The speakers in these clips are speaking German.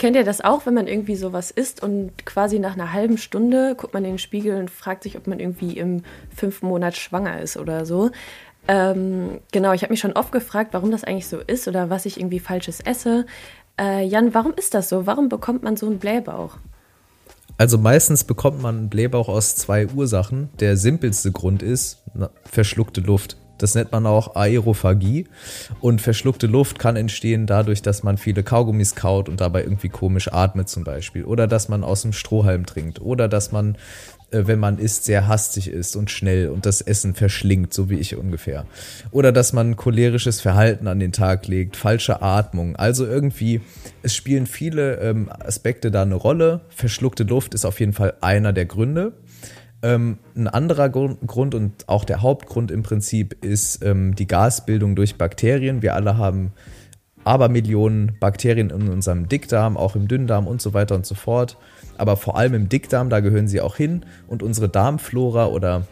Kennt ihr das auch, wenn man irgendwie sowas isst und quasi nach einer halben Stunde guckt man in den Spiegel und fragt sich, ob man irgendwie im fünften Monat schwanger ist oder so? Ähm, genau, ich habe mich schon oft gefragt, warum das eigentlich so ist oder was ich irgendwie Falsches esse. Äh, Jan, warum ist das so? Warum bekommt man so einen Blähbauch? Also meistens bekommt man einen Blähbauch aus zwei Ursachen. Der simpelste Grund ist na, verschluckte Luft. Das nennt man auch Aerophagie. Und verschluckte Luft kann entstehen dadurch, dass man viele Kaugummis kaut und dabei irgendwie komisch atmet zum Beispiel. Oder dass man aus dem Strohhalm trinkt. Oder dass man, äh, wenn man isst, sehr hastig ist und schnell und das Essen verschlingt, so wie ich ungefähr. Oder dass man cholerisches Verhalten an den Tag legt, falsche Atmung. Also irgendwie, es spielen viele ähm, Aspekte da eine Rolle. Verschluckte Luft ist auf jeden Fall einer der Gründe. Ähm, ein anderer Grund und auch der Hauptgrund im Prinzip ist ähm, die Gasbildung durch Bakterien. Wir alle haben Abermillionen Bakterien in unserem Dickdarm, auch im Dünndarm und so weiter und so fort. Aber vor allem im Dickdarm, da gehören sie auch hin. Und unsere Darmflora oder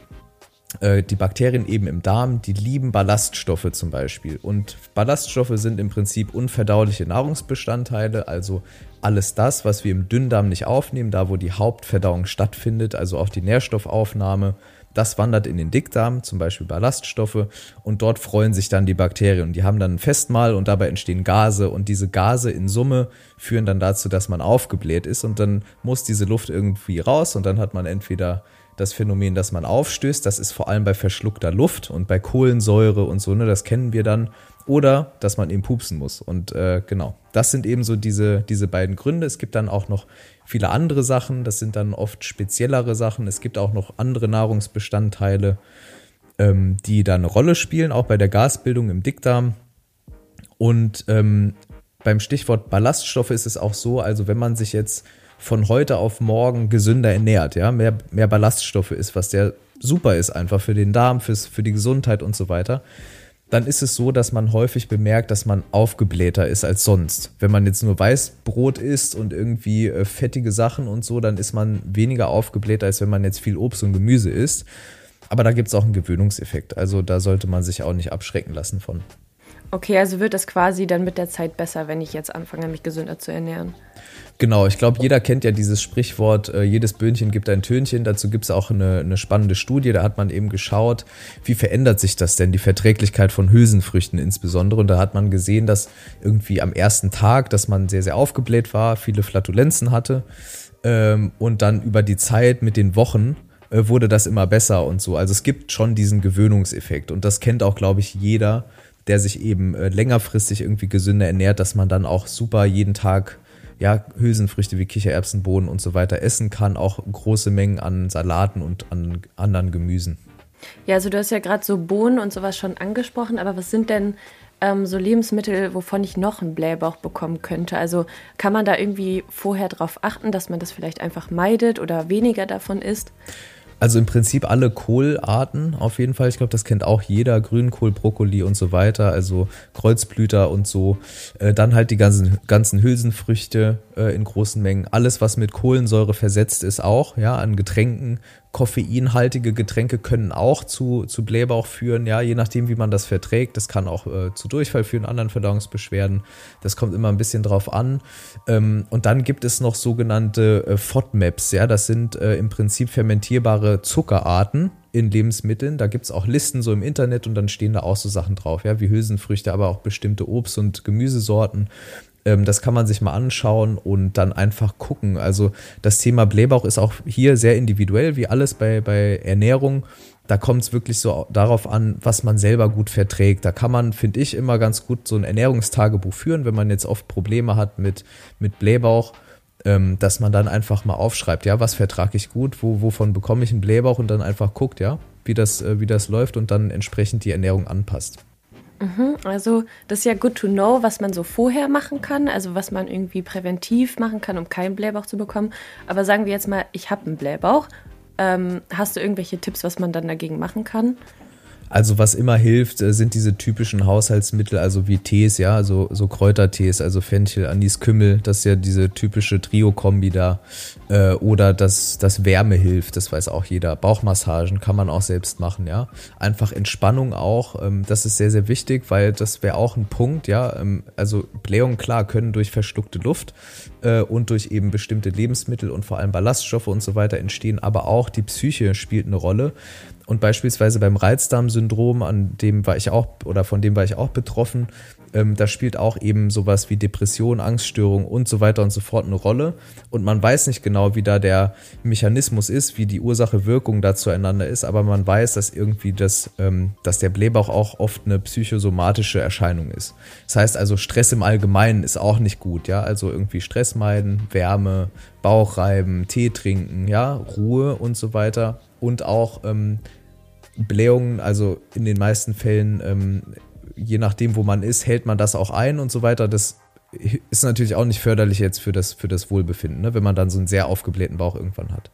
die Bakterien eben im Darm, die lieben Ballaststoffe zum Beispiel. Und Ballaststoffe sind im Prinzip unverdauliche Nahrungsbestandteile, also alles das, was wir im Dünndarm nicht aufnehmen, da wo die Hauptverdauung stattfindet, also auch die Nährstoffaufnahme, das wandert in den Dickdarm, zum Beispiel Ballaststoffe, und dort freuen sich dann die Bakterien. Die haben dann ein Festmahl und dabei entstehen Gase und diese Gase in Summe führen dann dazu, dass man aufgebläht ist und dann muss diese Luft irgendwie raus und dann hat man entweder das Phänomen, dass man aufstößt, das ist vor allem bei verschluckter Luft und bei Kohlensäure und so, ne, das kennen wir dann oder dass man eben pupsen muss. Und äh, genau, das sind eben so diese, diese beiden Gründe. Es gibt dann auch noch viele andere Sachen, das sind dann oft speziellere Sachen. Es gibt auch noch andere Nahrungsbestandteile, ähm, die da eine Rolle spielen, auch bei der Gasbildung im Dickdarm. Und ähm, beim Stichwort Ballaststoffe ist es auch so, also wenn man sich jetzt von heute auf morgen gesünder ernährt, ja, mehr, mehr Ballaststoffe ist, was der super ist, einfach für den Darm, fürs, für die Gesundheit und so weiter, dann ist es so, dass man häufig bemerkt, dass man aufgeblähter ist als sonst. Wenn man jetzt nur Weißbrot isst und irgendwie äh, fettige Sachen und so, dann ist man weniger aufgebläht, als wenn man jetzt viel Obst und Gemüse isst. Aber da gibt es auch einen Gewöhnungseffekt. Also da sollte man sich auch nicht abschrecken lassen von. Okay, also wird es quasi dann mit der Zeit besser, wenn ich jetzt anfange, mich gesünder zu ernähren. Genau, ich glaube, jeder kennt ja dieses Sprichwort, äh, jedes Böhnchen gibt ein Tönchen. Dazu gibt es auch eine, eine spannende Studie, da hat man eben geschaut, wie verändert sich das denn, die Verträglichkeit von Hülsenfrüchten insbesondere. Und da hat man gesehen, dass irgendwie am ersten Tag, dass man sehr, sehr aufgebläht war, viele Flatulenzen hatte. Ähm, und dann über die Zeit mit den Wochen äh, wurde das immer besser und so. Also es gibt schon diesen Gewöhnungseffekt. Und das kennt auch, glaube ich, jeder der sich eben äh, längerfristig irgendwie gesünder ernährt, dass man dann auch super jeden Tag ja, Hülsenfrüchte wie Kichererbsen, Bohnen und so weiter essen kann, auch große Mengen an Salaten und an anderen Gemüsen. Ja, also du hast ja gerade so Bohnen und sowas schon angesprochen, aber was sind denn ähm, so Lebensmittel, wovon ich noch einen Blähbauch bekommen könnte? Also kann man da irgendwie vorher darauf achten, dass man das vielleicht einfach meidet oder weniger davon isst? Also im Prinzip alle Kohlarten auf jeden Fall. Ich glaube, das kennt auch jeder. Grünkohl, Brokkoli und so weiter. Also Kreuzblüter und so. Äh, dann halt die ganzen, ganzen Hülsenfrüchte äh, in großen Mengen. Alles, was mit Kohlensäure versetzt ist, auch. Ja, an Getränken koffeinhaltige Getränke können auch zu, zu Blähbauch führen, ja, je nachdem, wie man das verträgt. Das kann auch äh, zu Durchfall führen, anderen Verdauungsbeschwerden. Das kommt immer ein bisschen drauf an. Ähm, und dann gibt es noch sogenannte äh, FODMAPs, ja, das sind äh, im Prinzip fermentierbare Zuckerarten in Lebensmitteln. Da gibt es auch Listen so im Internet und dann stehen da auch so Sachen drauf, ja, wie Hülsenfrüchte, aber auch bestimmte Obst- und Gemüsesorten. Ähm, das kann man sich mal anschauen und dann einfach gucken. Also das Thema Blähbauch ist auch hier sehr individuell, wie alles bei, bei Ernährung. Da kommt es wirklich so darauf an, was man selber gut verträgt. Da kann man, finde ich, immer ganz gut so ein Ernährungstagebuch führen, wenn man jetzt oft Probleme hat mit, mit Blähbauch ähm, dass man dann einfach mal aufschreibt, ja, was vertrage ich gut, wo, wovon bekomme ich einen Blähbauch und dann einfach guckt, ja, wie das, äh, wie das läuft und dann entsprechend die Ernährung anpasst. Mhm, also das ist ja good to know, was man so vorher machen kann, also was man irgendwie präventiv machen kann, um keinen Blähbauch zu bekommen. Aber sagen wir jetzt mal, ich habe einen Blähbauch. Ähm, hast du irgendwelche Tipps, was man dann dagegen machen kann? Also was immer hilft, äh, sind diese typischen Haushaltsmittel, also wie Tees, ja, also so Kräutertees, also Fenchel, Anis, Kümmel, das ist ja diese typische Trio-Kombi da. Äh, oder dass das Wärme hilft, das weiß auch jeder. Bauchmassagen kann man auch selbst machen, ja. Einfach Entspannung auch, ähm, das ist sehr, sehr wichtig, weil das wäre auch ein Punkt, ja. Ähm, also Blähungen, klar, können durch verschluckte Luft äh, und durch eben bestimmte Lebensmittel und vor allem Ballaststoffe und so weiter entstehen, aber auch die Psyche spielt eine Rolle. Und beispielsweise beim Reizdarmsyndrom, an dem war ich auch oder von dem war ich auch betroffen, ähm, da spielt auch eben sowas wie Depression, Angststörung und so weiter und so fort eine Rolle. Und man weiß nicht genau, wie da der Mechanismus ist, wie die Ursache-Wirkung da zueinander ist, aber man weiß, dass irgendwie das, ähm, dass der Blähbauch auch oft eine psychosomatische Erscheinung ist. Das heißt also, Stress im Allgemeinen ist auch nicht gut, ja. Also irgendwie Stress meiden, Wärme, Bauchreiben, Tee trinken, ja, Ruhe und so weiter. Und auch ähm, Blähungen, also in den meisten Fällen, ähm, je nachdem, wo man ist, hält man das auch ein und so weiter. Das ist natürlich auch nicht förderlich jetzt für das, für das Wohlbefinden, ne? wenn man dann so einen sehr aufgeblähten Bauch irgendwann hat.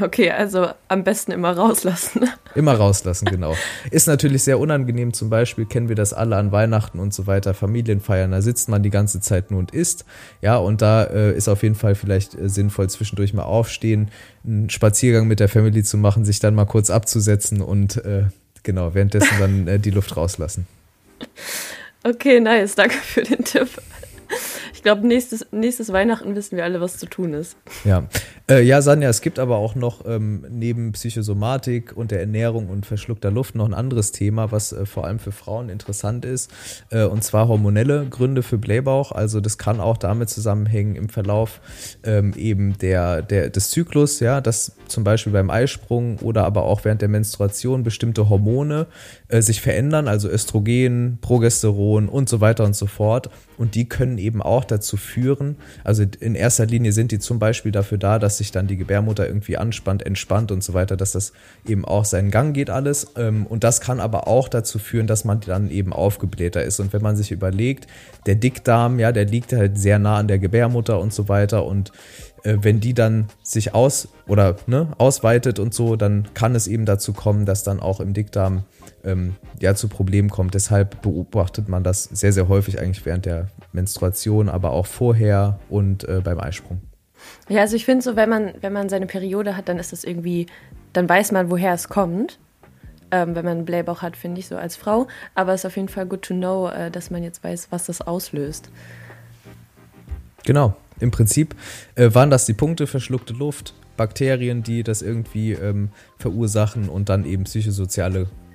Okay, also am besten immer rauslassen. Immer rauslassen, genau. Ist natürlich sehr unangenehm. Zum Beispiel kennen wir das alle an Weihnachten und so weiter, Familienfeiern. Da sitzt man die ganze Zeit nur und isst. Ja, und da äh, ist auf jeden Fall vielleicht äh, sinnvoll, zwischendurch mal aufstehen, einen Spaziergang mit der Family zu machen, sich dann mal kurz abzusetzen und äh, genau, währenddessen dann äh, die Luft rauslassen. Okay, nice. Danke für den Tipp. Ich glaube, nächstes, nächstes Weihnachten wissen wir alle, was zu tun ist. Ja, äh, ja, Sanja, es gibt aber auch noch ähm, neben Psychosomatik und der Ernährung und verschluckter Luft noch ein anderes Thema, was äh, vor allem für Frauen interessant ist, äh, und zwar hormonelle Gründe für Blähbauch. Also das kann auch damit zusammenhängen im Verlauf ähm, eben der, der, des Zyklus, ja, dass zum Beispiel beim Eisprung oder aber auch während der Menstruation bestimmte Hormone äh, sich verändern, also Östrogen, Progesteron und so weiter und so fort. Und die können eben auch dazu führen, also in erster Linie sind die zum Beispiel dafür da, dass sich dann die Gebärmutter irgendwie anspannt, entspannt und so weiter, dass das eben auch seinen Gang geht alles. Ähm, und das kann aber auch dazu führen, dass man dann eben aufgeblähter ist. Und wenn man sich überlegt, der Dickdarm, ja, der liegt halt sehr nah an der Gebärmutter und so weiter und äh, wenn die dann sich aus oder ne, ausweitet und so, dann kann es eben dazu kommen, dass dann auch im Dickdarm ähm, ja zu Problemen kommt. Deshalb beobachtet man das sehr, sehr häufig eigentlich während der Menstruation, aber auch vorher und äh, beim Eisprung. Ja, also ich finde so, wenn man, wenn man seine Periode hat, dann ist das irgendwie, dann weiß man, woher es kommt. Ähm, wenn man einen Blähbauch hat, finde ich so als Frau. Aber es ist auf jeden Fall good to know, äh, dass man jetzt weiß, was das auslöst. Genau. Im Prinzip äh, waren das die Punkte, verschluckte Luft, Bakterien, die das irgendwie ähm, verursachen und dann eben psychosoziale